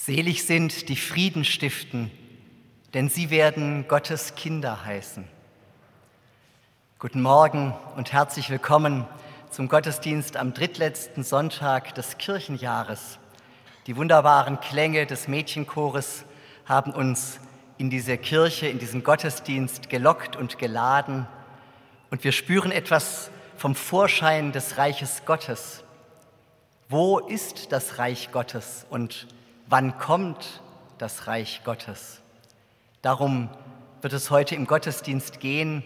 Selig sind die Frieden stiften, denn sie werden Gottes Kinder heißen. Guten Morgen und herzlich willkommen zum Gottesdienst am drittletzten Sonntag des Kirchenjahres. Die wunderbaren Klänge des Mädchenchores haben uns in diese Kirche, in diesen Gottesdienst gelockt und geladen und wir spüren etwas vom Vorschein des Reiches Gottes. Wo ist das Reich Gottes und wann kommt das Reich Gottes? Darum wird es heute im Gottesdienst gehen.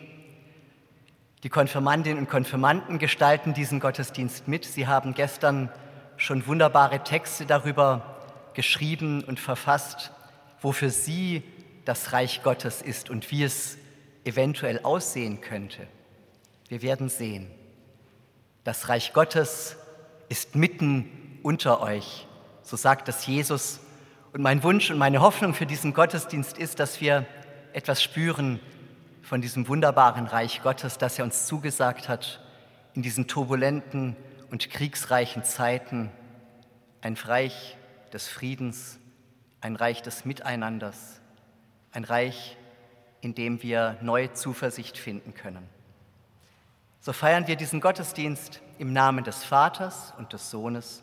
Die Konfirmandinnen und Konfirmanden gestalten diesen Gottesdienst mit. Sie haben gestern schon wunderbare Texte darüber geschrieben und verfasst, wofür sie das Reich Gottes ist und wie es eventuell aussehen könnte. Wir werden sehen. Das Reich Gottes ist mitten unter euch. So sagt es Jesus. Und mein Wunsch und meine Hoffnung für diesen Gottesdienst ist, dass wir etwas spüren von diesem wunderbaren Reich Gottes, das er uns zugesagt hat in diesen turbulenten und kriegsreichen Zeiten. Ein Reich des Friedens, ein Reich des Miteinanders, ein Reich, in dem wir neue Zuversicht finden können. So feiern wir diesen Gottesdienst im Namen des Vaters und des Sohnes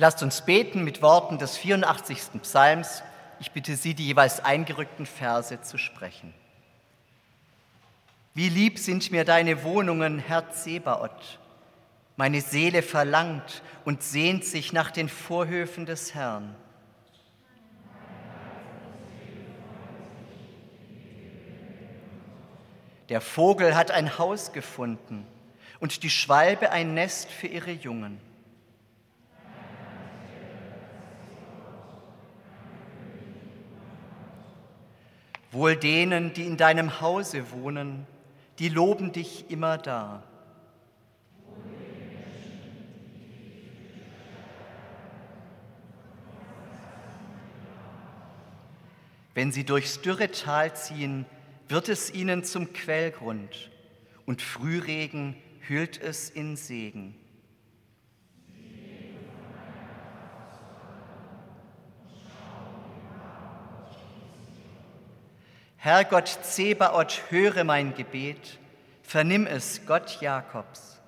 Lasst uns beten mit Worten des 84. Psalms. Ich bitte Sie, die jeweils eingerückten Verse zu sprechen. Wie lieb sind mir deine Wohnungen, Herr Zebaoth. Meine Seele verlangt und sehnt sich nach den Vorhöfen des Herrn. Der Vogel hat ein Haus gefunden und die Schwalbe ein Nest für ihre Jungen. Wohl denen, die in deinem Hause wohnen, die loben dich immer da. Wenn sie durchs dürre Tal ziehen, wird es ihnen zum Quellgrund und Frühregen hüllt es in Segen. Herr Gott Zebaoth, höre mein Gebet, vernimm es, Gott Jakobs.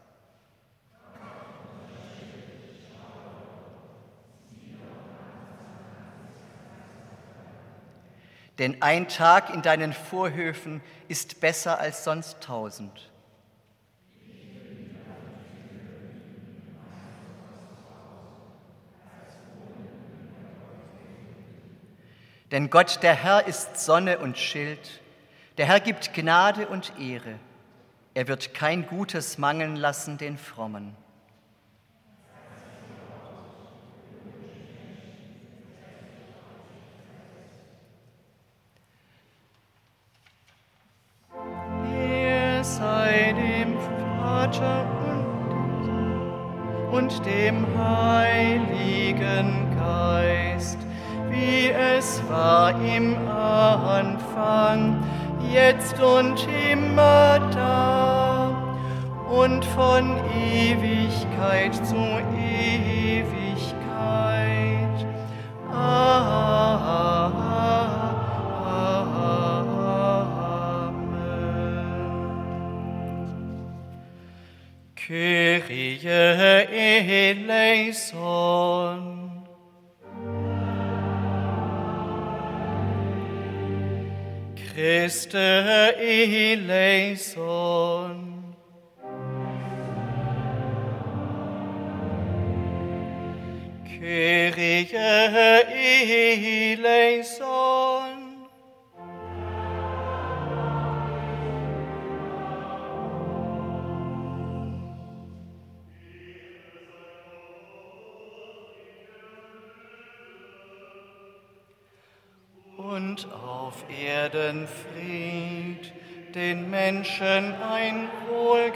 Denn ein Tag in deinen Vorhöfen ist besser als sonst tausend. Denn Gott, der Herr, ist Sonne und Schild. Der Herr gibt Gnade und Ehre. Er wird kein Gutes mangeln lassen den Frommen. Jetzt und immer da und von Ewigkeit zu Ewigkeit. Amen. Kyrie eleison. Christe eleison. Kyrie eleison. Auf Erden Fried, den Menschen ein Wohlgefallen.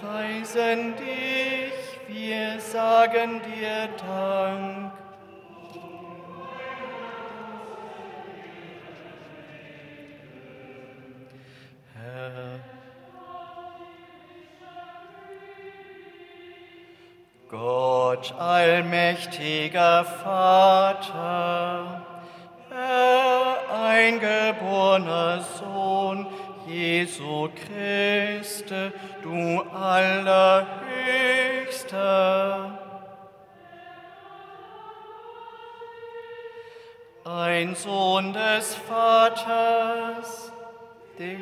Preisen dich, wir sagen dir Dank. Herr, Gott, allmächtiger Vater, Herr, eingeborener Sohn, Jesu Christe, du Allerhöchster. Ein Sohn des Vaters, der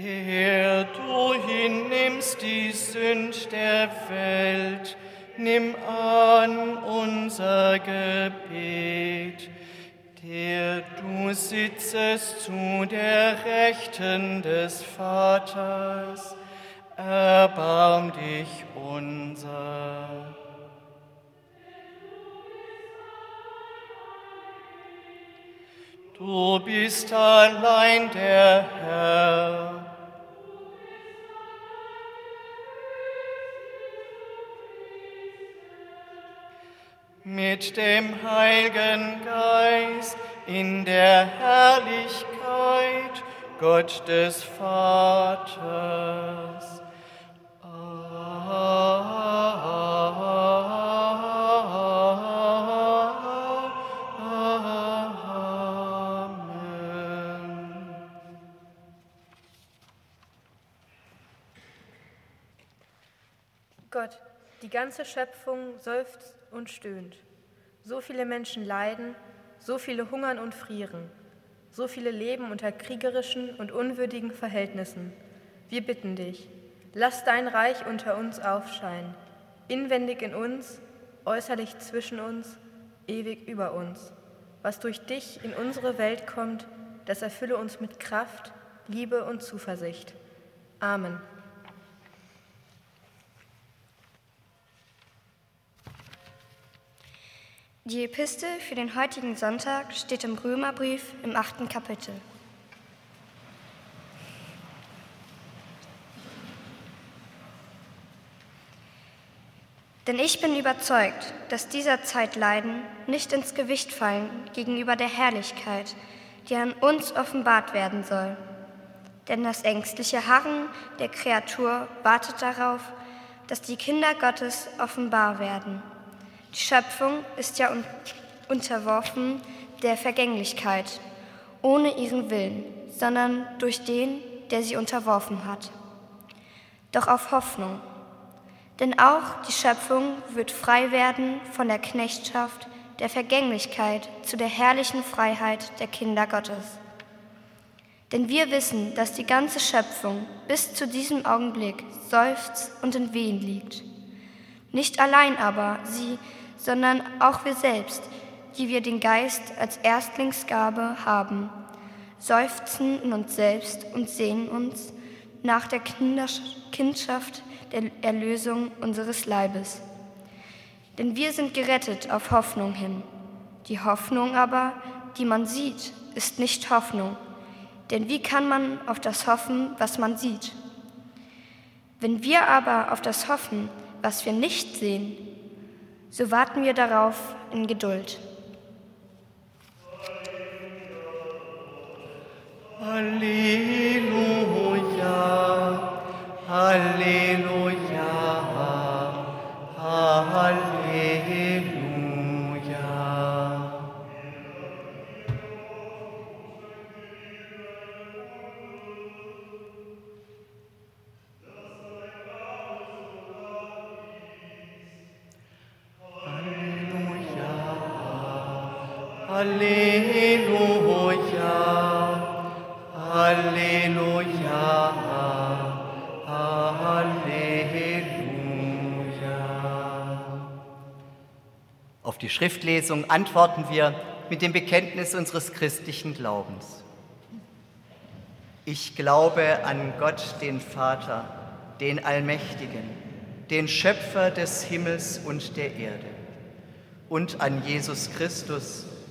Der du hinnimmst die Sünd der Welt, nimm an unser Gebet. Der du sitzest zu der Rechten des Vaters, erbarm dich unser. Du bist allein der Herr. Mit dem Heiligen Geist in der Herrlichkeit Gott des Vaters. Ganze Schöpfung seufzt und stöhnt. So viele Menschen leiden, so viele hungern und frieren, so viele leben unter kriegerischen und unwürdigen Verhältnissen. Wir bitten dich, lass dein Reich unter uns aufscheinen, inwendig in uns, äußerlich zwischen uns, ewig über uns. Was durch dich in unsere Welt kommt, das erfülle uns mit Kraft, Liebe und Zuversicht. Amen. Die Epistel für den heutigen Sonntag steht im Römerbrief im achten Kapitel. Denn ich bin überzeugt, dass dieser Zeitleiden nicht ins Gewicht fallen gegenüber der Herrlichkeit, die an uns offenbart werden soll. Denn das ängstliche Harren der Kreatur wartet darauf, dass die Kinder Gottes offenbar werden. Die Schöpfung ist ja un unterworfen der Vergänglichkeit, ohne ihren Willen, sondern durch den, der sie unterworfen hat. Doch auf Hoffnung. Denn auch die Schöpfung wird frei werden von der Knechtschaft der Vergänglichkeit zu der herrlichen Freiheit der Kinder Gottes. Denn wir wissen, dass die ganze Schöpfung bis zu diesem Augenblick seufzt und in Wehen liegt. Nicht allein aber sie, sondern auch wir selbst, die wir den Geist als Erstlingsgabe haben, seufzen in uns selbst und sehnen uns nach der Kindschaft der Erlösung unseres Leibes. Denn wir sind gerettet auf Hoffnung hin. Die Hoffnung aber, die man sieht, ist nicht Hoffnung. Denn wie kann man auf das hoffen, was man sieht? Wenn wir aber auf das hoffen, was wir nicht sehen, so warten wir darauf in Geduld. Halleluja, Halleluja, Halleluja. Halleluja, Halleluja, Halleluja. Auf die Schriftlesung antworten wir mit dem Bekenntnis unseres christlichen Glaubens. Ich glaube an Gott, den Vater, den Allmächtigen, den Schöpfer des Himmels und der Erde und an Jesus Christus,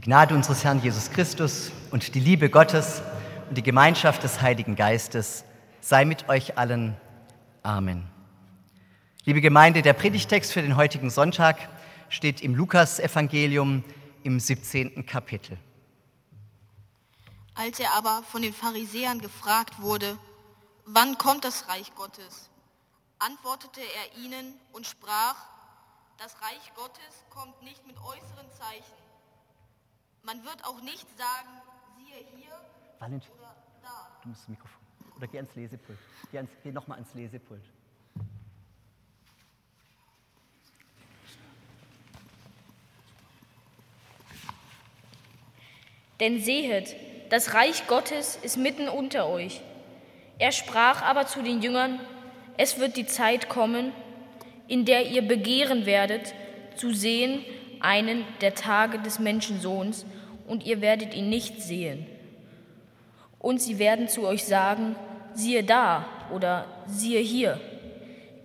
Die Gnade unseres Herrn Jesus Christus und die Liebe Gottes und die Gemeinschaft des Heiligen Geistes sei mit euch allen. Amen. Liebe Gemeinde, der Predigtext für den heutigen Sonntag steht im Lukasevangelium im 17. Kapitel. Als er aber von den Pharisäern gefragt wurde, wann kommt das Reich Gottes, antwortete er ihnen und sprach, das Reich Gottes kommt nicht mit äußeren Zeichen man wird auch nicht sagen, siehe hier Valentin, oder da. du musst das Mikrofon. Oder geh ans Lesepult. Geh, ans, geh nochmal ans Lesepult. Denn sehet, das Reich Gottes ist mitten unter euch. Er sprach aber zu den Jüngern, es wird die Zeit kommen, in der ihr begehren werdet, zu sehen, einen der Tage des Menschensohns, und ihr werdet ihn nicht sehen. Und sie werden zu euch sagen, siehe da oder siehe hier.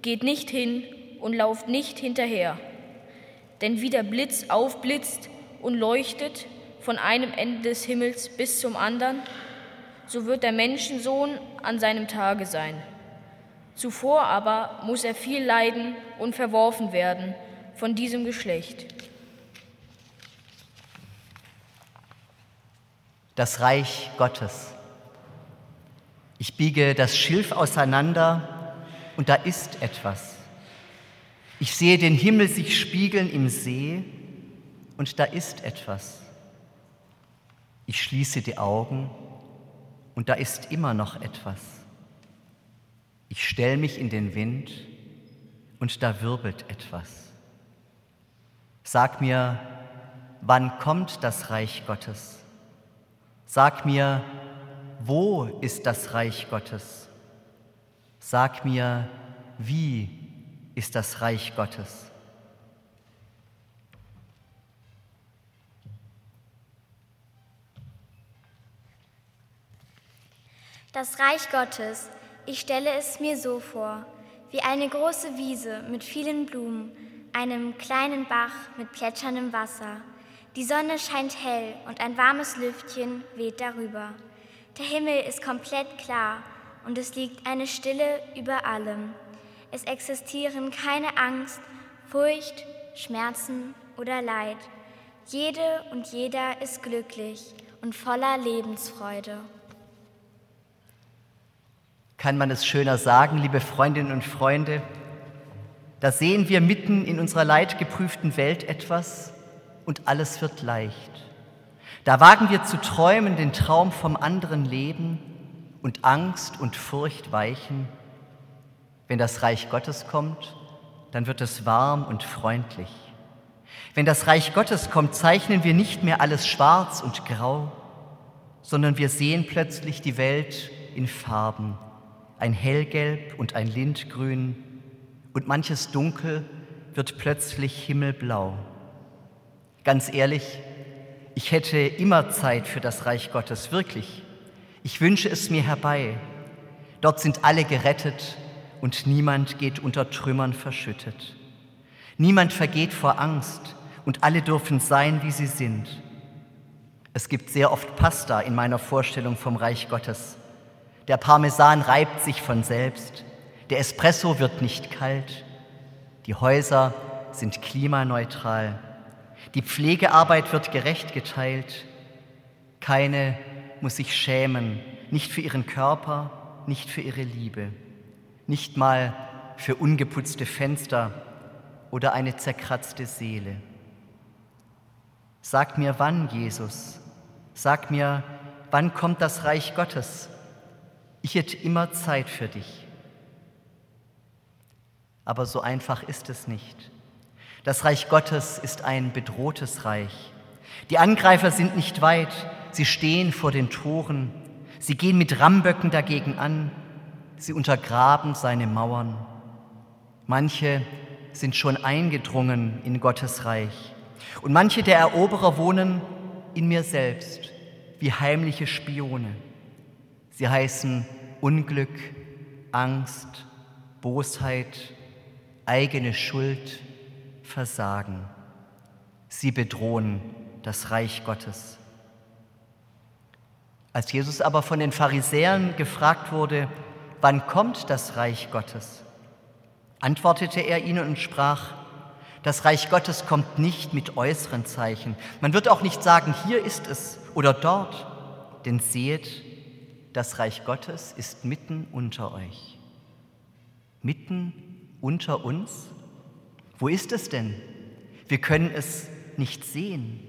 Geht nicht hin und lauft nicht hinterher. Denn wie der Blitz aufblitzt und leuchtet von einem Ende des Himmels bis zum anderen, so wird der Menschensohn an seinem Tage sein. Zuvor aber muss er viel leiden und verworfen werden von diesem Geschlecht. Das Reich Gottes. Ich biege das Schilf auseinander und da ist etwas. Ich sehe den Himmel sich spiegeln im See und da ist etwas. Ich schließe die Augen und da ist immer noch etwas. Ich stelle mich in den Wind und da wirbelt etwas. Sag mir, wann kommt das Reich Gottes? Sag mir, wo ist das Reich Gottes? Sag mir, wie ist das Reich Gottes? Das Reich Gottes, ich stelle es mir so vor, wie eine große Wiese mit vielen Blumen, einem kleinen Bach mit plätscherndem Wasser, die Sonne scheint hell und ein warmes Lüftchen weht darüber. Der Himmel ist komplett klar und es liegt eine Stille über allem. Es existieren keine Angst, Furcht, Schmerzen oder Leid. Jede und jeder ist glücklich und voller Lebensfreude. Kann man es schöner sagen, liebe Freundinnen und Freunde? Da sehen wir mitten in unserer leidgeprüften Welt etwas, und alles wird leicht. Da wagen wir zu träumen den Traum vom anderen Leben und Angst und Furcht weichen. Wenn das Reich Gottes kommt, dann wird es warm und freundlich. Wenn das Reich Gottes kommt, zeichnen wir nicht mehr alles schwarz und grau, sondern wir sehen plötzlich die Welt in Farben, ein Hellgelb und ein Lindgrün, und manches Dunkel wird plötzlich himmelblau. Ganz ehrlich, ich hätte immer Zeit für das Reich Gottes, wirklich. Ich wünsche es mir herbei. Dort sind alle gerettet und niemand geht unter Trümmern verschüttet. Niemand vergeht vor Angst und alle dürfen sein, wie sie sind. Es gibt sehr oft Pasta in meiner Vorstellung vom Reich Gottes. Der Parmesan reibt sich von selbst. Der Espresso wird nicht kalt. Die Häuser sind klimaneutral. Die Pflegearbeit wird gerecht geteilt. Keine muss sich schämen, nicht für ihren Körper, nicht für ihre Liebe, nicht mal für ungeputzte Fenster oder eine zerkratzte Seele. Sag mir wann, Jesus, sag mir, wann kommt das Reich Gottes? Ich hätte immer Zeit für dich. Aber so einfach ist es nicht. Das Reich Gottes ist ein bedrohtes Reich. Die Angreifer sind nicht weit, sie stehen vor den Toren, sie gehen mit Ramböcken dagegen an, sie untergraben seine Mauern. Manche sind schon eingedrungen in Gottes Reich und manche der Eroberer wohnen in mir selbst wie heimliche Spione. Sie heißen Unglück, Angst, Bosheit, eigene Schuld, Versagen. Sie bedrohen das Reich Gottes. Als Jesus aber von den Pharisäern gefragt wurde, wann kommt das Reich Gottes, antwortete er ihnen und sprach, das Reich Gottes kommt nicht mit äußeren Zeichen. Man wird auch nicht sagen, hier ist es oder dort, denn seht, das Reich Gottes ist mitten unter euch. Mitten unter uns? Wo ist es denn? Wir können es nicht sehen.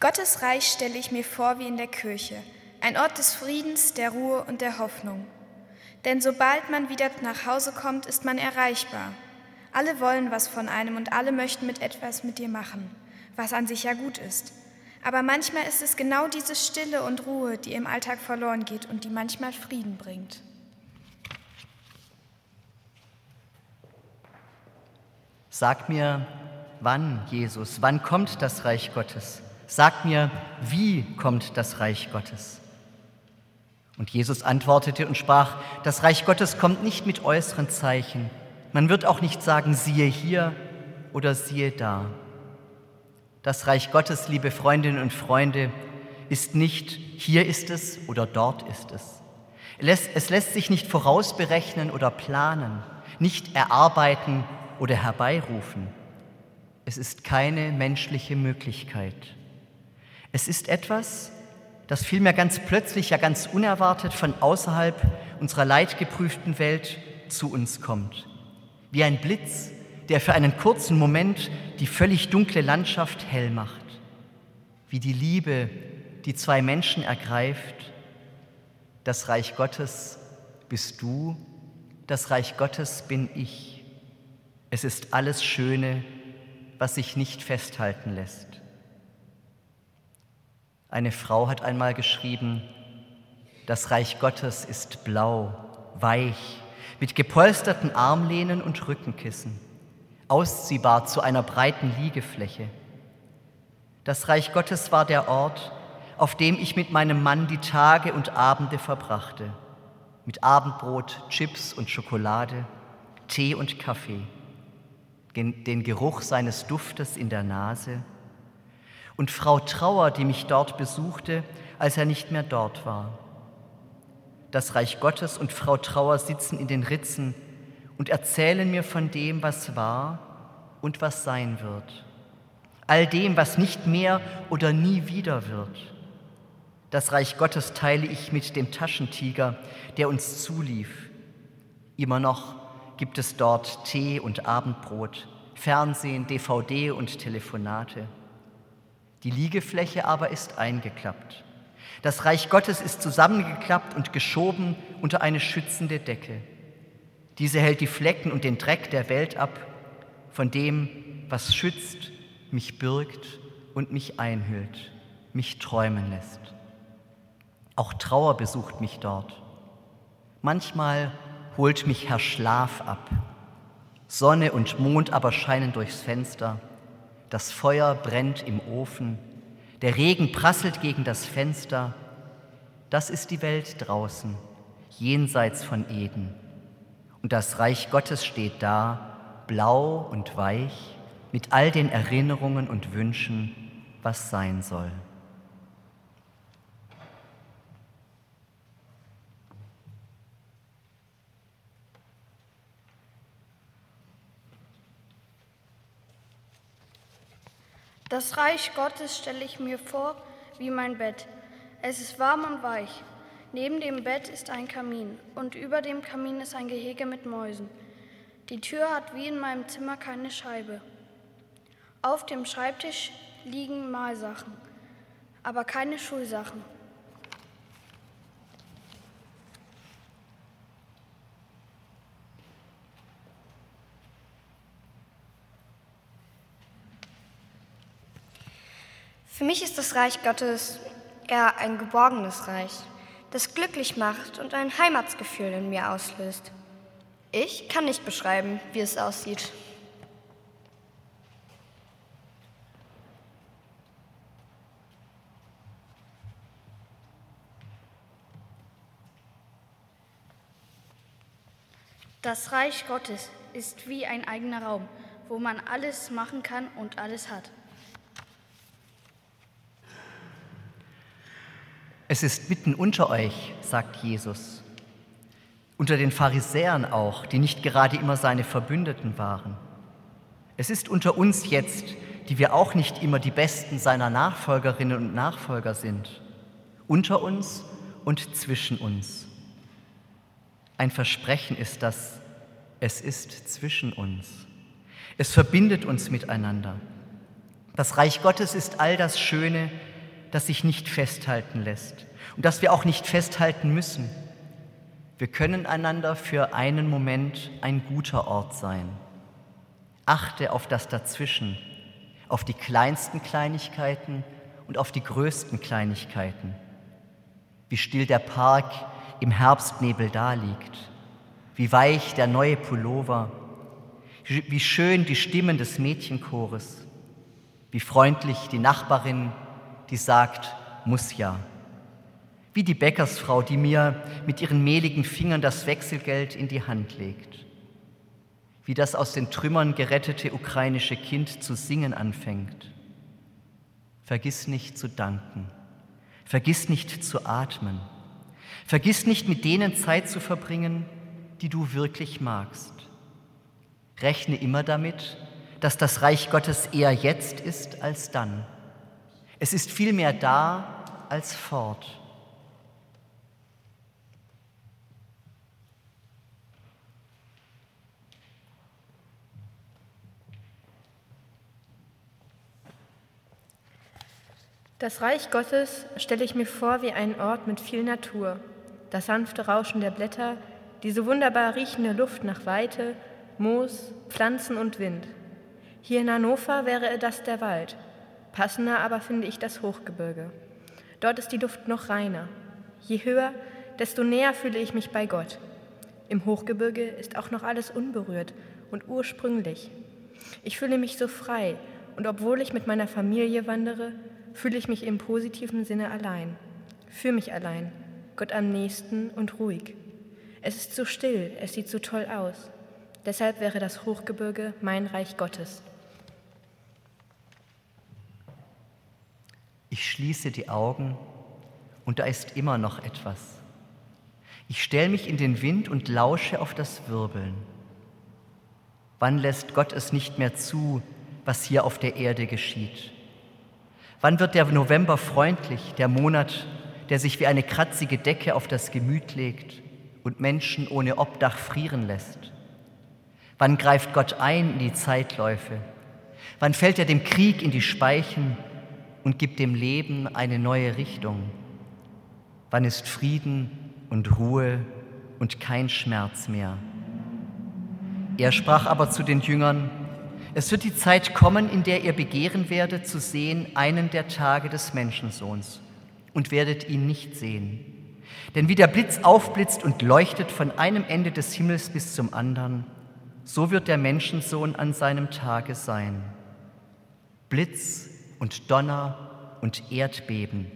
Gottes Reich stelle ich mir vor wie in der Kirche, ein Ort des Friedens, der Ruhe und der Hoffnung. Denn sobald man wieder nach Hause kommt, ist man erreichbar. Alle wollen was von einem und alle möchten mit etwas mit dir machen, was an sich ja gut ist. Aber manchmal ist es genau diese Stille und Ruhe, die im Alltag verloren geht und die manchmal Frieden bringt. Sag mir, wann, Jesus, wann kommt das Reich Gottes? Sag mir, wie kommt das Reich Gottes? Und Jesus antwortete und sprach, das Reich Gottes kommt nicht mit äußeren Zeichen, man wird auch nicht sagen, siehe hier oder siehe da. Das Reich Gottes, liebe Freundinnen und Freunde, ist nicht hier ist es oder dort ist es. Es lässt sich nicht vorausberechnen oder planen, nicht erarbeiten oder herbeirufen. Es ist keine menschliche Möglichkeit. Es ist etwas, das vielmehr ganz plötzlich, ja ganz unerwartet von außerhalb unserer leidgeprüften Welt zu uns kommt wie ein Blitz, der für einen kurzen Moment die völlig dunkle Landschaft hell macht, wie die Liebe, die zwei Menschen ergreift. Das Reich Gottes bist du, das Reich Gottes bin ich. Es ist alles Schöne, was sich nicht festhalten lässt. Eine Frau hat einmal geschrieben, das Reich Gottes ist blau, weich, mit gepolsterten Armlehnen und Rückenkissen, ausziehbar zu einer breiten Liegefläche. Das Reich Gottes war der Ort, auf dem ich mit meinem Mann die Tage und Abende verbrachte, mit Abendbrot, Chips und Schokolade, Tee und Kaffee, den Geruch seines Duftes in der Nase. Und Frau Trauer, die mich dort besuchte, als er nicht mehr dort war. Das Reich Gottes und Frau Trauer sitzen in den Ritzen und erzählen mir von dem, was war und was sein wird. All dem, was nicht mehr oder nie wieder wird. Das Reich Gottes teile ich mit dem Taschentiger, der uns zulief. Immer noch gibt es dort Tee und Abendbrot, Fernsehen, DVD und Telefonate. Die Liegefläche aber ist eingeklappt. Das Reich Gottes ist zusammengeklappt und geschoben unter eine schützende Decke. Diese hält die Flecken und den Dreck der Welt ab, von dem, was schützt, mich birgt und mich einhüllt, mich träumen lässt. Auch Trauer besucht mich dort. Manchmal holt mich Herr Schlaf ab. Sonne und Mond aber scheinen durchs Fenster. Das Feuer brennt im Ofen der Regen prasselt gegen das Fenster. Das ist die Welt draußen, jenseits von Eden. Und das Reich Gottes steht da, blau und weich, mit all den Erinnerungen und Wünschen, was sein soll. Das Reich Gottes stelle ich mir vor wie mein Bett. Es ist warm und weich. Neben dem Bett ist ein Kamin und über dem Kamin ist ein Gehege mit Mäusen. Die Tür hat wie in meinem Zimmer keine Scheibe. Auf dem Schreibtisch liegen Malsachen, aber keine Schulsachen. Für mich ist das Reich Gottes eher ein geborgenes Reich, das glücklich macht und ein Heimatsgefühl in mir auslöst. Ich kann nicht beschreiben, wie es aussieht. Das Reich Gottes ist wie ein eigener Raum, wo man alles machen kann und alles hat. Es ist mitten unter euch, sagt Jesus, unter den Pharisäern auch, die nicht gerade immer seine Verbündeten waren. Es ist unter uns jetzt, die wir auch nicht immer die Besten seiner Nachfolgerinnen und Nachfolger sind. Unter uns und zwischen uns. Ein Versprechen ist das, es ist zwischen uns. Es verbindet uns miteinander. Das Reich Gottes ist all das Schöne, das sich nicht festhalten lässt und das wir auch nicht festhalten müssen. Wir können einander für einen Moment ein guter Ort sein. Achte auf das Dazwischen, auf die kleinsten Kleinigkeiten und auf die größten Kleinigkeiten. Wie still der Park im Herbstnebel daliegt, wie weich der neue Pullover, wie schön die Stimmen des Mädchenchores, wie freundlich die Nachbarin, die sagt, muss ja. Wie die Bäckersfrau, die mir mit ihren mehligen Fingern das Wechselgeld in die Hand legt. Wie das aus den Trümmern gerettete ukrainische Kind zu singen anfängt. Vergiss nicht zu danken. Vergiss nicht zu atmen. Vergiss nicht mit denen Zeit zu verbringen, die du wirklich magst. Rechne immer damit, dass das Reich Gottes eher jetzt ist als dann. Es ist vielmehr da als fort. Das Reich Gottes stelle ich mir vor wie einen Ort mit viel Natur. Das sanfte Rauschen der Blätter, diese wunderbar riechende Luft nach Weite, Moos, Pflanzen und Wind. Hier in Hannover wäre das der Wald. Passender aber finde ich das Hochgebirge. Dort ist die Luft noch reiner. Je höher, desto näher fühle ich mich bei Gott. Im Hochgebirge ist auch noch alles unberührt und ursprünglich. Ich fühle mich so frei und obwohl ich mit meiner Familie wandere, fühle ich mich im positiven Sinne allein. Für mich allein, Gott am nächsten und ruhig. Es ist so still, es sieht so toll aus. Deshalb wäre das Hochgebirge mein Reich Gottes. Schließe die Augen und da ist immer noch etwas. Ich stelle mich in den Wind und lausche auf das Wirbeln. Wann lässt Gott es nicht mehr zu, was hier auf der Erde geschieht? Wann wird der November freundlich, der Monat, der sich wie eine kratzige Decke auf das Gemüt legt und Menschen ohne Obdach frieren lässt? Wann greift Gott ein in die Zeitläufe? Wann fällt er dem Krieg in die Speichen und gibt dem Leben eine neue Richtung? Wann ist Frieden und Ruhe und kein Schmerz mehr? Er sprach aber zu den Jüngern, es wird die Zeit kommen, in der ihr begehren werdet zu sehen einen der Tage des Menschensohns und werdet ihn nicht sehen. Denn wie der Blitz aufblitzt und leuchtet von einem Ende des Himmels bis zum anderen, so wird der Menschensohn an seinem Tage sein. Blitz und Donner und Erdbeben.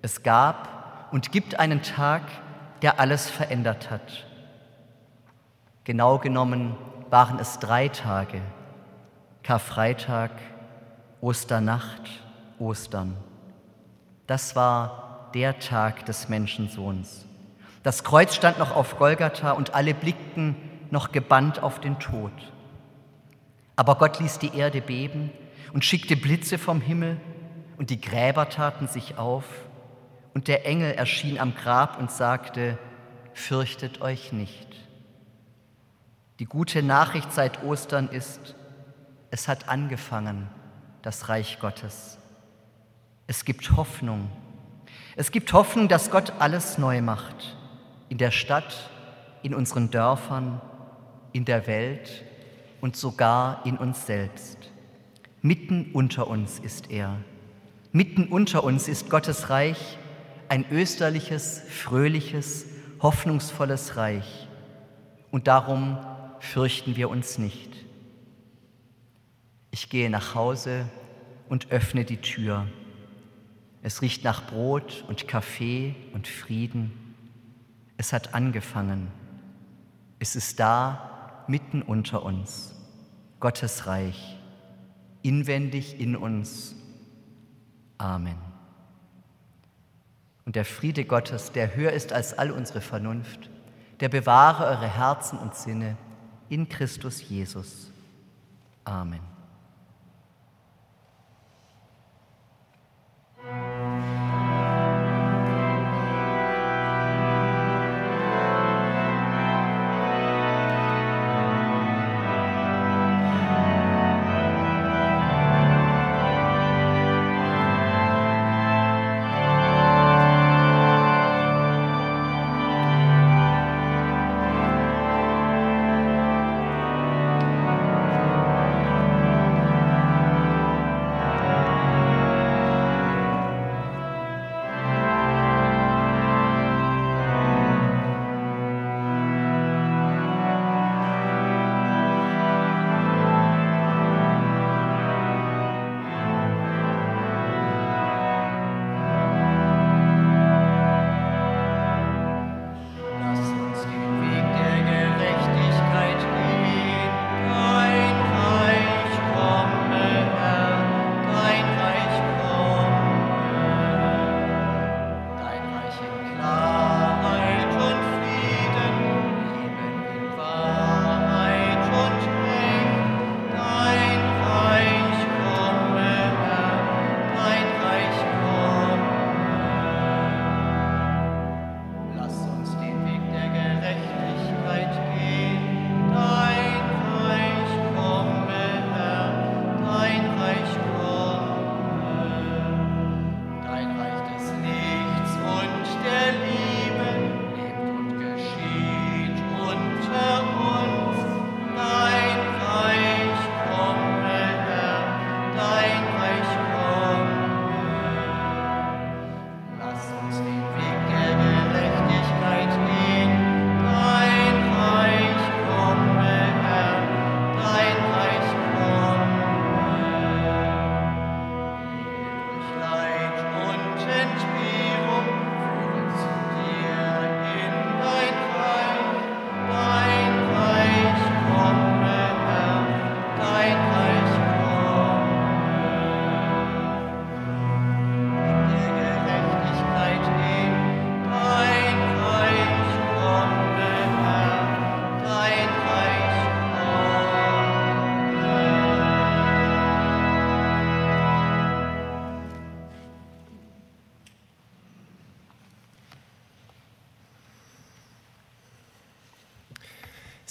Es gab und gibt einen Tag, der alles verändert hat. Genau genommen waren es drei Tage. Karfreitag, Osternacht, Ostern. Das war der Tag des Menschensohns. Das Kreuz stand noch auf Golgatha und alle blickten noch gebannt auf den Tod. Aber Gott ließ die Erde beben und schickte Blitze vom Himmel und die Gräber taten sich auf und der Engel erschien am Grab und sagte, fürchtet euch nicht. Die gute Nachricht seit Ostern ist, es hat angefangen, das Reich Gottes. Es gibt Hoffnung. Es gibt Hoffnung, dass Gott alles neu macht. In der Stadt, in unseren Dörfern, in der Welt und sogar in uns selbst. Mitten unter uns ist er. Mitten unter uns ist Gottes Reich, ein österliches, fröhliches, hoffnungsvolles Reich. Und darum fürchten wir uns nicht. Ich gehe nach Hause und öffne die Tür. Es riecht nach Brot und Kaffee und Frieden. Es hat angefangen. Es ist da, mitten unter uns. Gottes Reich, inwendig in uns. Amen. Und der Friede Gottes, der höher ist als all unsere Vernunft, der bewahre eure Herzen und Sinne in Christus Jesus. Amen.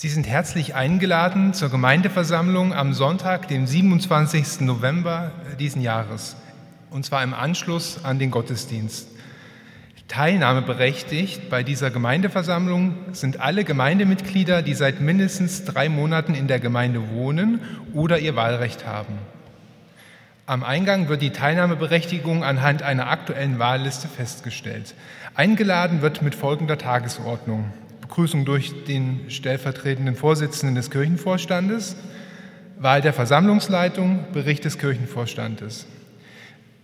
Sie sind herzlich eingeladen zur Gemeindeversammlung am Sonntag, dem 27. November diesen Jahres, und zwar im Anschluss an den Gottesdienst. Teilnahmeberechtigt bei dieser Gemeindeversammlung sind alle Gemeindemitglieder, die seit mindestens drei Monaten in der Gemeinde wohnen oder ihr Wahlrecht haben. Am Eingang wird die Teilnahmeberechtigung anhand einer aktuellen Wahlliste festgestellt. Eingeladen wird mit folgender Tagesordnung. Begrüßung durch den stellvertretenden Vorsitzenden des Kirchenvorstandes, Wahl der Versammlungsleitung, Bericht des Kirchenvorstandes.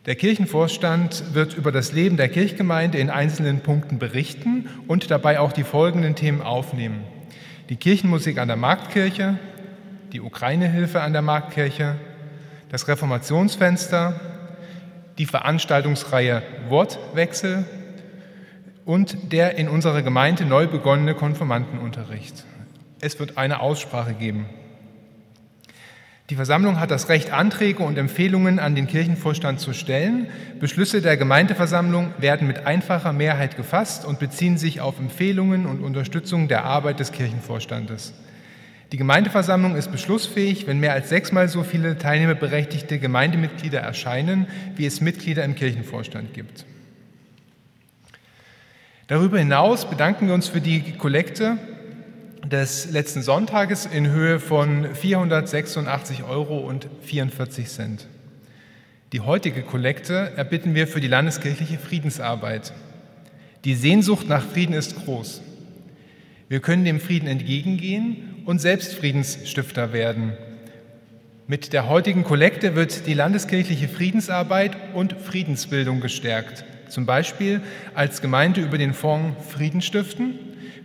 Der Kirchenvorstand wird über das Leben der Kirchgemeinde in einzelnen Punkten berichten und dabei auch die folgenden Themen aufnehmen. Die Kirchenmusik an der Marktkirche, die Ukraine-Hilfe an der Marktkirche, das Reformationsfenster, die Veranstaltungsreihe Wortwechsel und der in unserer Gemeinde neu begonnene Konformantenunterricht. Es wird eine Aussprache geben. Die Versammlung hat das Recht, Anträge und Empfehlungen an den Kirchenvorstand zu stellen. Beschlüsse der Gemeindeversammlung werden mit einfacher Mehrheit gefasst und beziehen sich auf Empfehlungen und Unterstützung der Arbeit des Kirchenvorstandes. Die Gemeindeversammlung ist beschlussfähig, wenn mehr als sechsmal so viele teilnehmerberechtigte Gemeindemitglieder erscheinen, wie es Mitglieder im Kirchenvorstand gibt. Darüber hinaus bedanken wir uns für die Kollekte des letzten Sonntages in Höhe von 486,44 Euro. Die heutige Kollekte erbitten wir für die landeskirchliche Friedensarbeit. Die Sehnsucht nach Frieden ist groß. Wir können dem Frieden entgegengehen und selbst Friedensstifter werden. Mit der heutigen Kollekte wird die landeskirchliche Friedensarbeit und Friedensbildung gestärkt. Zum Beispiel als Gemeinde über den Fonds Frieden stiften,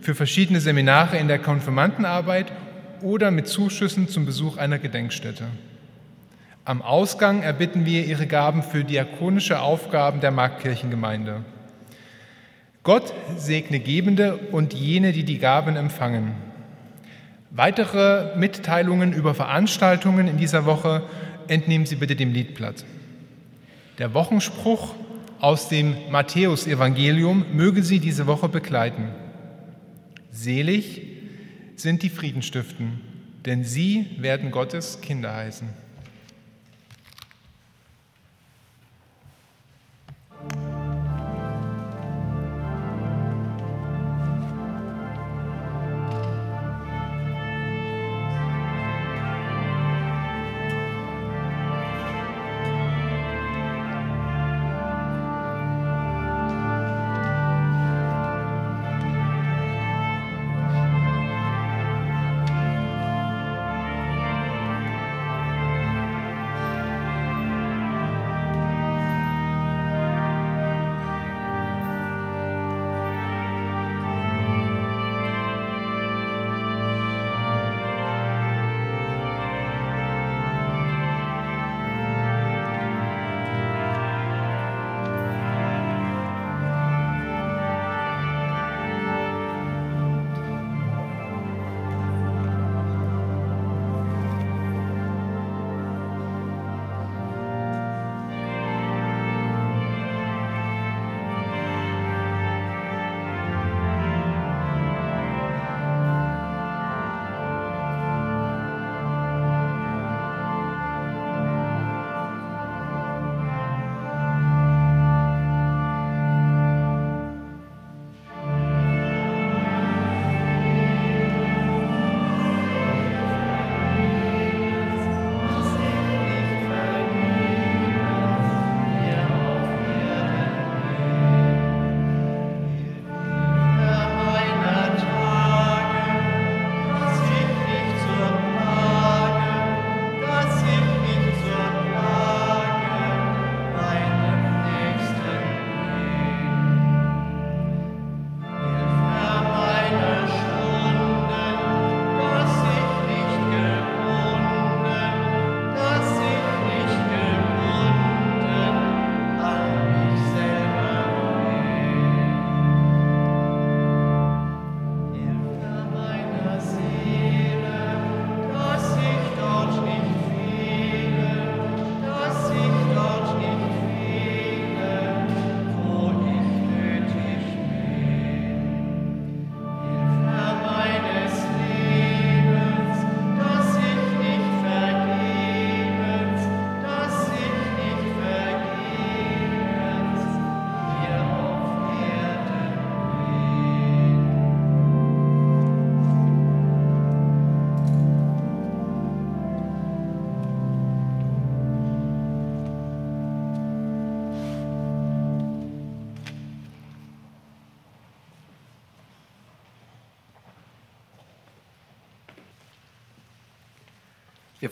für verschiedene Seminare in der Konfirmandenarbeit oder mit Zuschüssen zum Besuch einer Gedenkstätte. Am Ausgang erbitten wir Ihre Gaben für diakonische Aufgaben der Marktkirchengemeinde. Gott segne Gebende und jene, die die Gaben empfangen. Weitere Mitteilungen über Veranstaltungen in dieser Woche entnehmen Sie bitte dem Liedblatt. Der Wochenspruch aus dem Matthäusevangelium möge Sie diese Woche begleiten. Selig sind die Friedenstiften, denn sie werden Gottes Kinder heißen.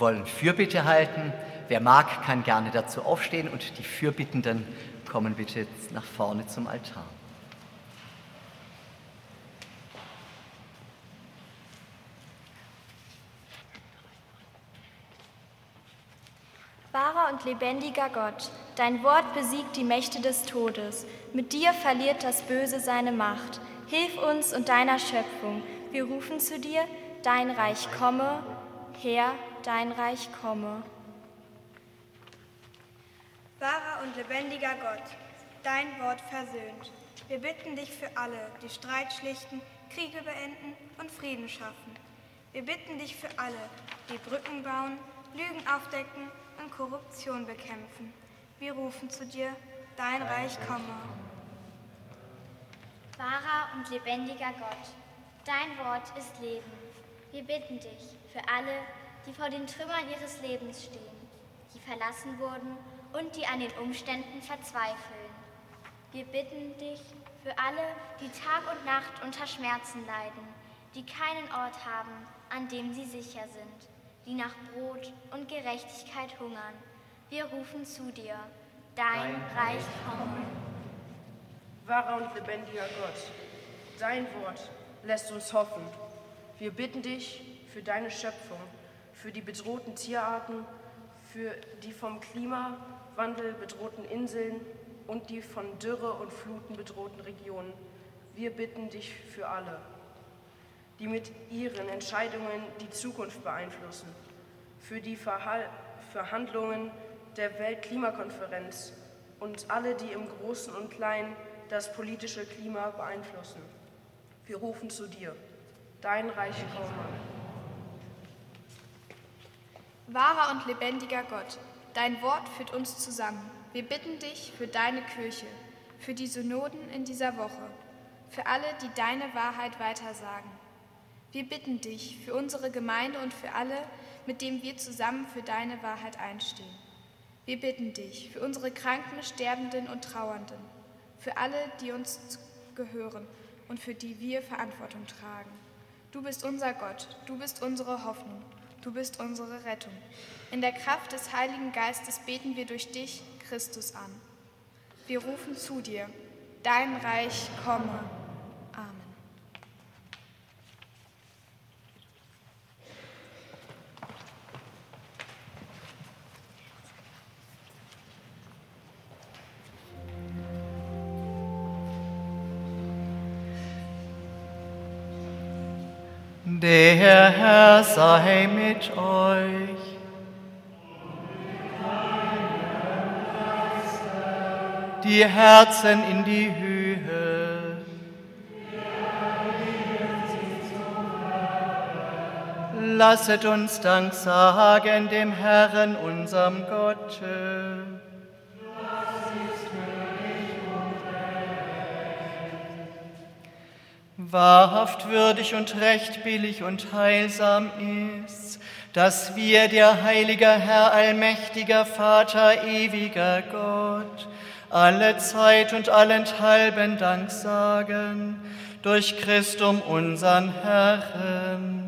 Wollen Fürbitte halten. Wer mag, kann gerne dazu aufstehen und die Fürbittenden kommen bitte nach vorne zum Altar. Wahrer und lebendiger Gott, dein Wort besiegt die Mächte des Todes. Mit dir verliert das Böse seine Macht. Hilf uns und deiner Schöpfung. Wir rufen zu dir, dein Reich komme, Herr, dein Reich komme. Wahrer und lebendiger Gott, dein Wort versöhnt. Wir bitten dich für alle, die Streit schlichten, Kriege beenden und Frieden schaffen. Wir bitten dich für alle, die Brücken bauen, Lügen aufdecken und Korruption bekämpfen. Wir rufen zu dir, dein Reich komme. Wahrer und lebendiger Gott, dein Wort ist Leben. Wir bitten dich für alle, die vor den Trümmern ihres Lebens stehen, die verlassen wurden und die an den Umständen verzweifeln. Wir bitten dich für alle, die Tag und Nacht unter Schmerzen leiden, die keinen Ort haben, an dem sie sicher sind, die nach Brot und Gerechtigkeit hungern. Wir rufen zu dir, dein Reich komme. Wahrer und lebendiger Gott, dein Wort lässt uns hoffen. Wir bitten dich für deine Schöpfung, für die bedrohten Tierarten, für die vom Klimawandel bedrohten Inseln und die von Dürre und Fluten bedrohten Regionen. Wir bitten dich für alle, die mit ihren Entscheidungen die Zukunft beeinflussen, für die Verhal Verhandlungen der Weltklimakonferenz und alle, die im Großen und Kleinen das politische Klima beeinflussen. Wir rufen zu dir, dein Reich komme. Wahrer und lebendiger Gott, dein Wort führt uns zusammen. Wir bitten dich für deine Kirche, für die Synoden in dieser Woche, für alle, die deine Wahrheit weitersagen. Wir bitten dich für unsere Gemeinde und für alle, mit denen wir zusammen für deine Wahrheit einstehen. Wir bitten dich für unsere Kranken, Sterbenden und Trauernden, für alle, die uns gehören und für die wir Verantwortung tragen. Du bist unser Gott, du bist unsere Hoffnung, du bist unsere Rettung. In der Kraft des Heiligen Geistes beten wir durch dich, Christus, an. Wir rufen zu dir, dein Reich komme. Der Herr sei mit euch. Die Herzen in die Höhe. Lasset uns Dank sagen dem Herrn, unserem Gott. Wahrhaft würdig und recht billig und heilsam ist, dass wir, der heiliger Herr, allmächtiger Vater, ewiger Gott, alle Zeit und allenthalben Dank sagen durch Christum unseren Herrn,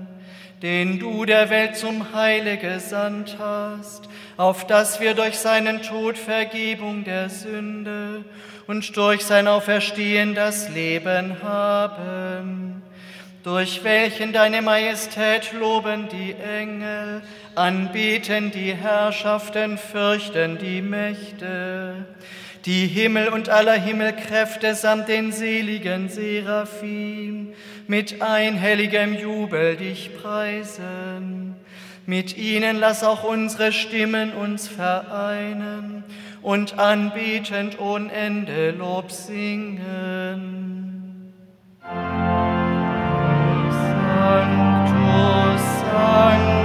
den du der Welt zum Heile gesandt hast, auf dass wir durch seinen Tod Vergebung der Sünde und durch sein Auferstehen das Leben haben, durch welchen deine Majestät loben die Engel, anbeten die Herrschaften, fürchten die Mächte, die Himmel und aller Himmelkräfte samt den seligen Seraphim mit einhelligem Jubel dich preisen. Mit ihnen lass auch unsere Stimmen uns vereinen und anbetend ohne Ende Lob singen. Sanctus, Sanctus,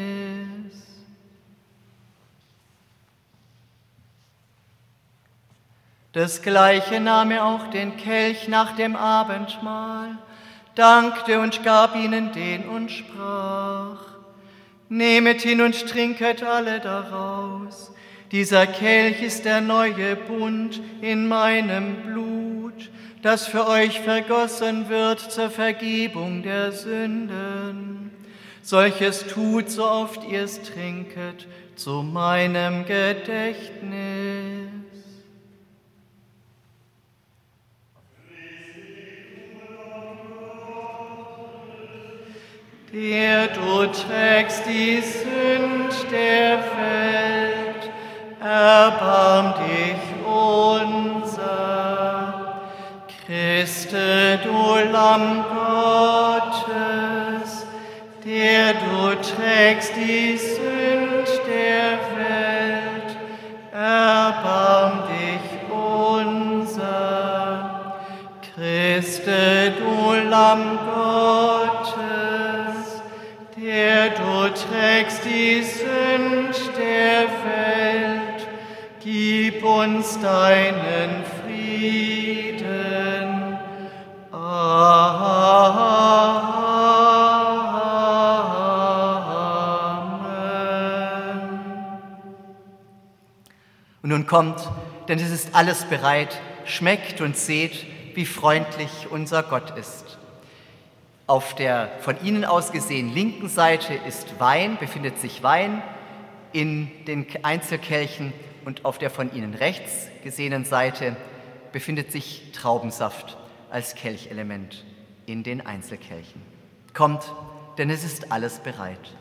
Desgleiche nahm er auch den Kelch nach dem Abendmahl, dankte und gab ihnen den und sprach, Nehmet hin und trinket alle daraus. Dieser Kelch ist der neue Bund in meinem Blut, das für euch vergossen wird zur Vergebung der Sünden. Solches tut, so oft ihr es trinket, zu meinem Gedächtnis. Der du trägst die Sünd der Welt, erbarm dich unser. Christe, du Lamm Gottes, der du trägst die Sünd der Welt, erbarm dich unser. Christe, du Lamm Gottes, der du trägst die Sünd der Welt, gib uns deinen Frieden. Amen. Und nun kommt, denn es ist alles bereit, schmeckt und seht, wie freundlich unser Gott ist. Auf der von Ihnen aus gesehen linken Seite ist Wein, befindet sich Wein in den Einzelkelchen und auf der von Ihnen rechts gesehenen Seite befindet sich Traubensaft als Kelchelement in den Einzelkelchen. Kommt, denn es ist alles bereit.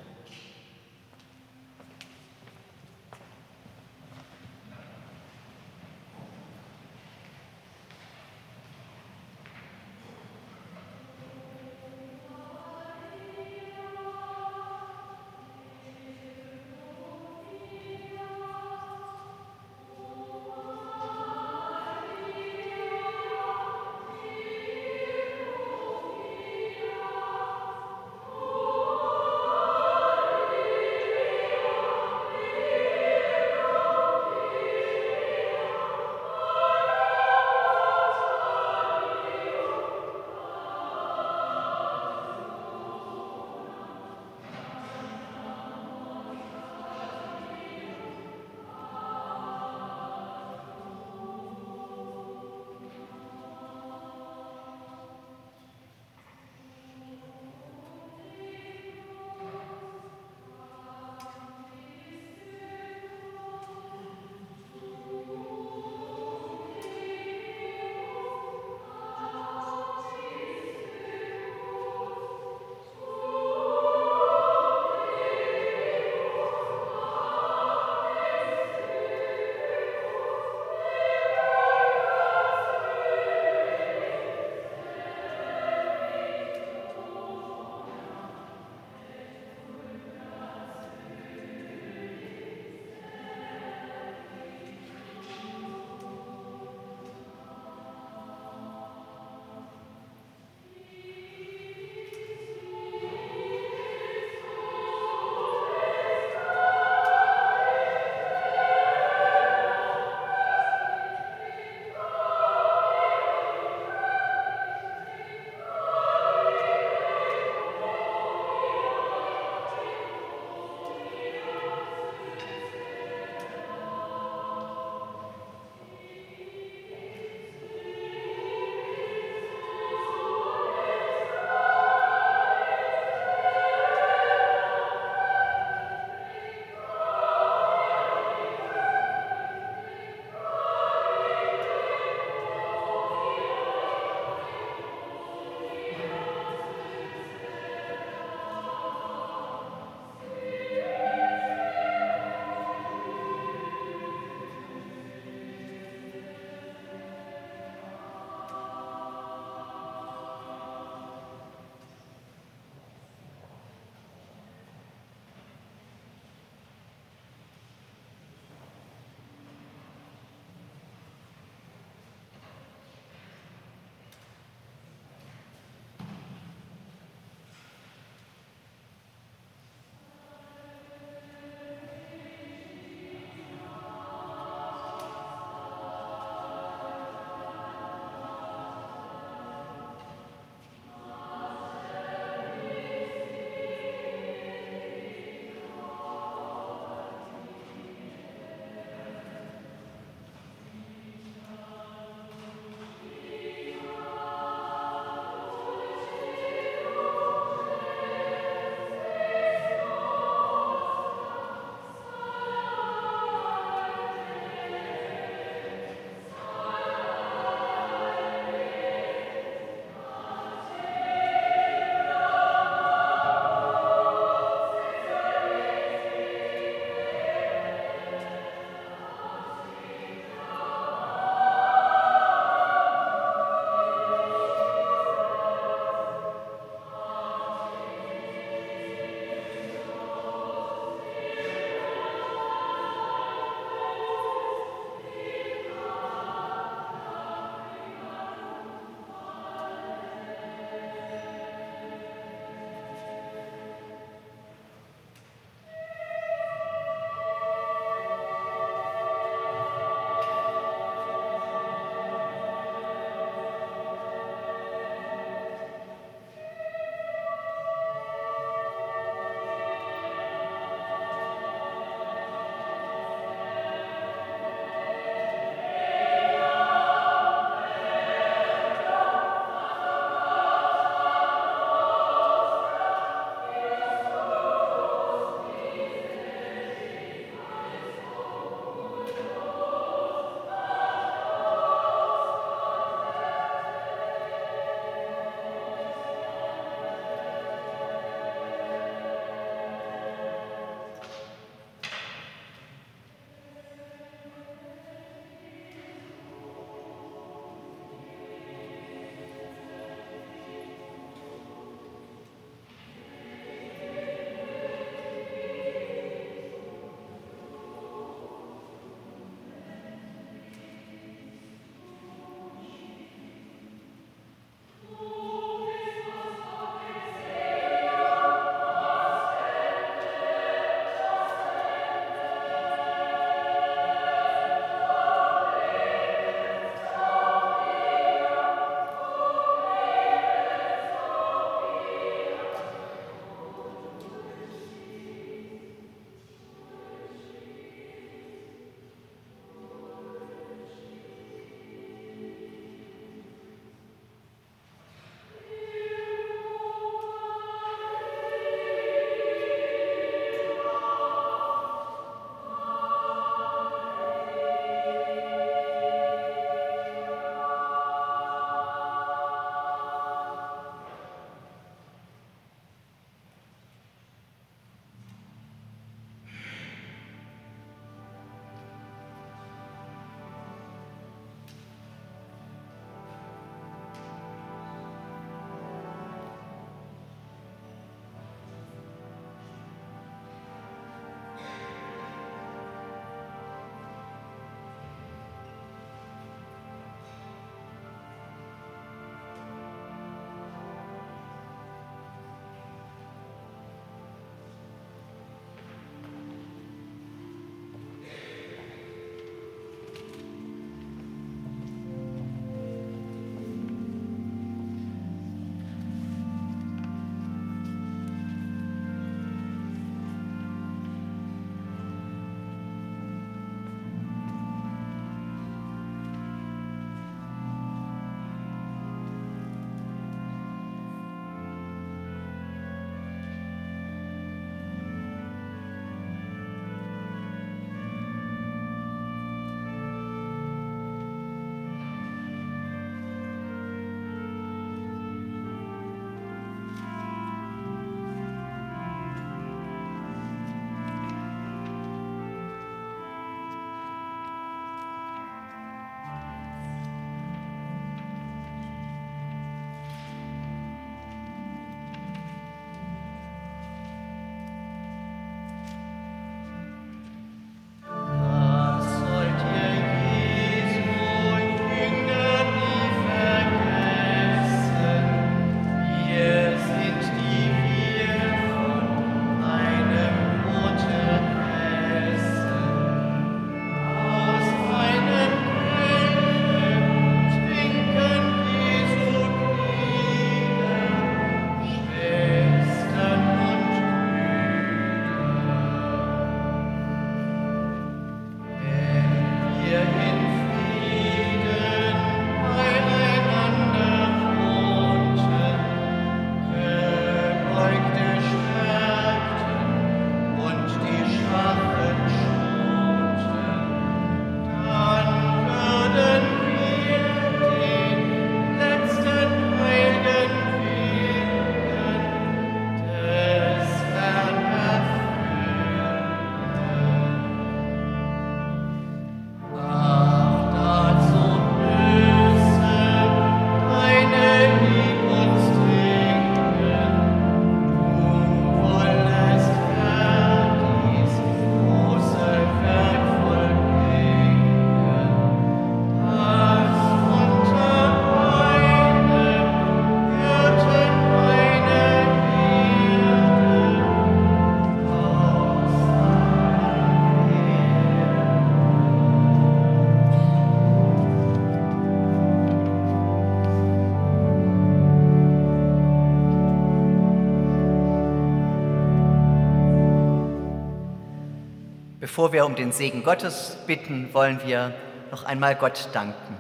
Bevor wir um den Segen Gottes bitten, wollen wir noch einmal Gott danken.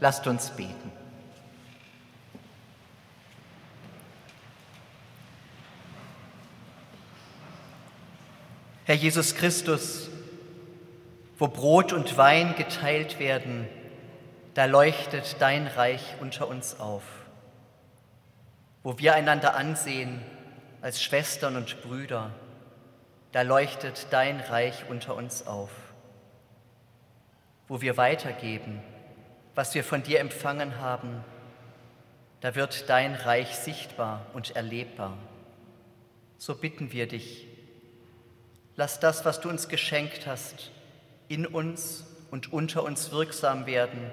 Lasst uns beten. Herr Jesus Christus, wo Brot und Wein geteilt werden, da leuchtet dein Reich unter uns auf. Wo wir einander ansehen als Schwestern und Brüder, da leuchtet dein Reich unter uns auf. Wo wir weitergeben, was wir von dir empfangen haben, da wird dein Reich sichtbar und erlebbar. So bitten wir dich, Lass das, was du uns geschenkt hast, in uns und unter uns wirksam werden,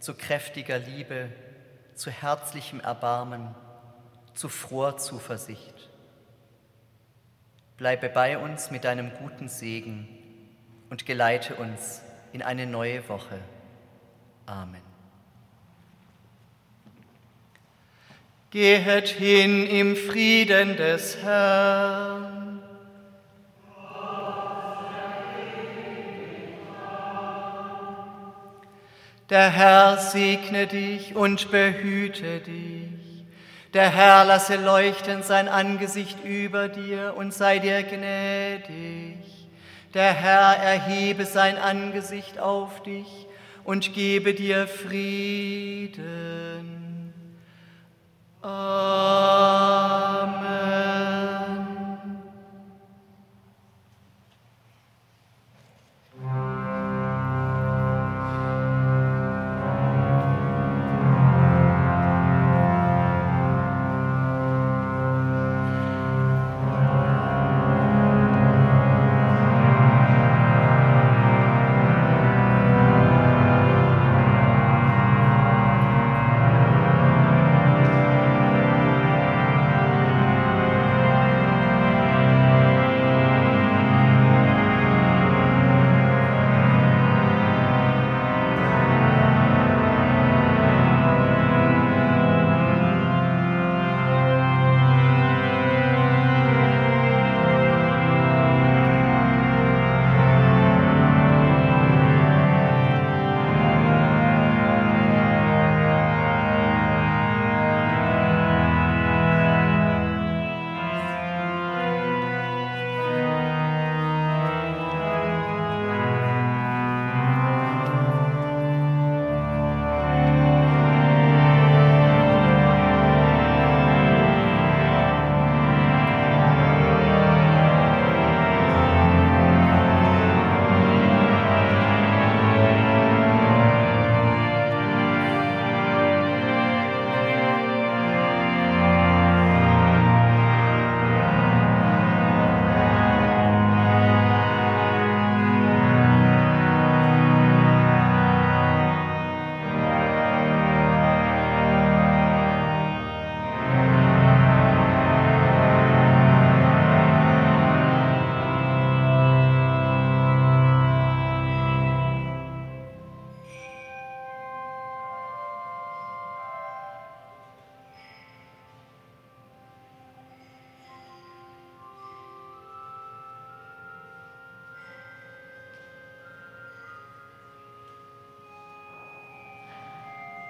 zu kräftiger Liebe, zu herzlichem Erbarmen, zu froher Zuversicht. Bleibe bei uns mit deinem guten Segen und geleite uns in eine neue Woche. Amen. Gehet hin im Frieden des Herrn. Der Herr segne dich und behüte dich. Der Herr lasse leuchten sein Angesicht über dir und sei dir gnädig. Der Herr erhebe sein Angesicht auf dich und gebe dir Frieden. 嗯 Amen.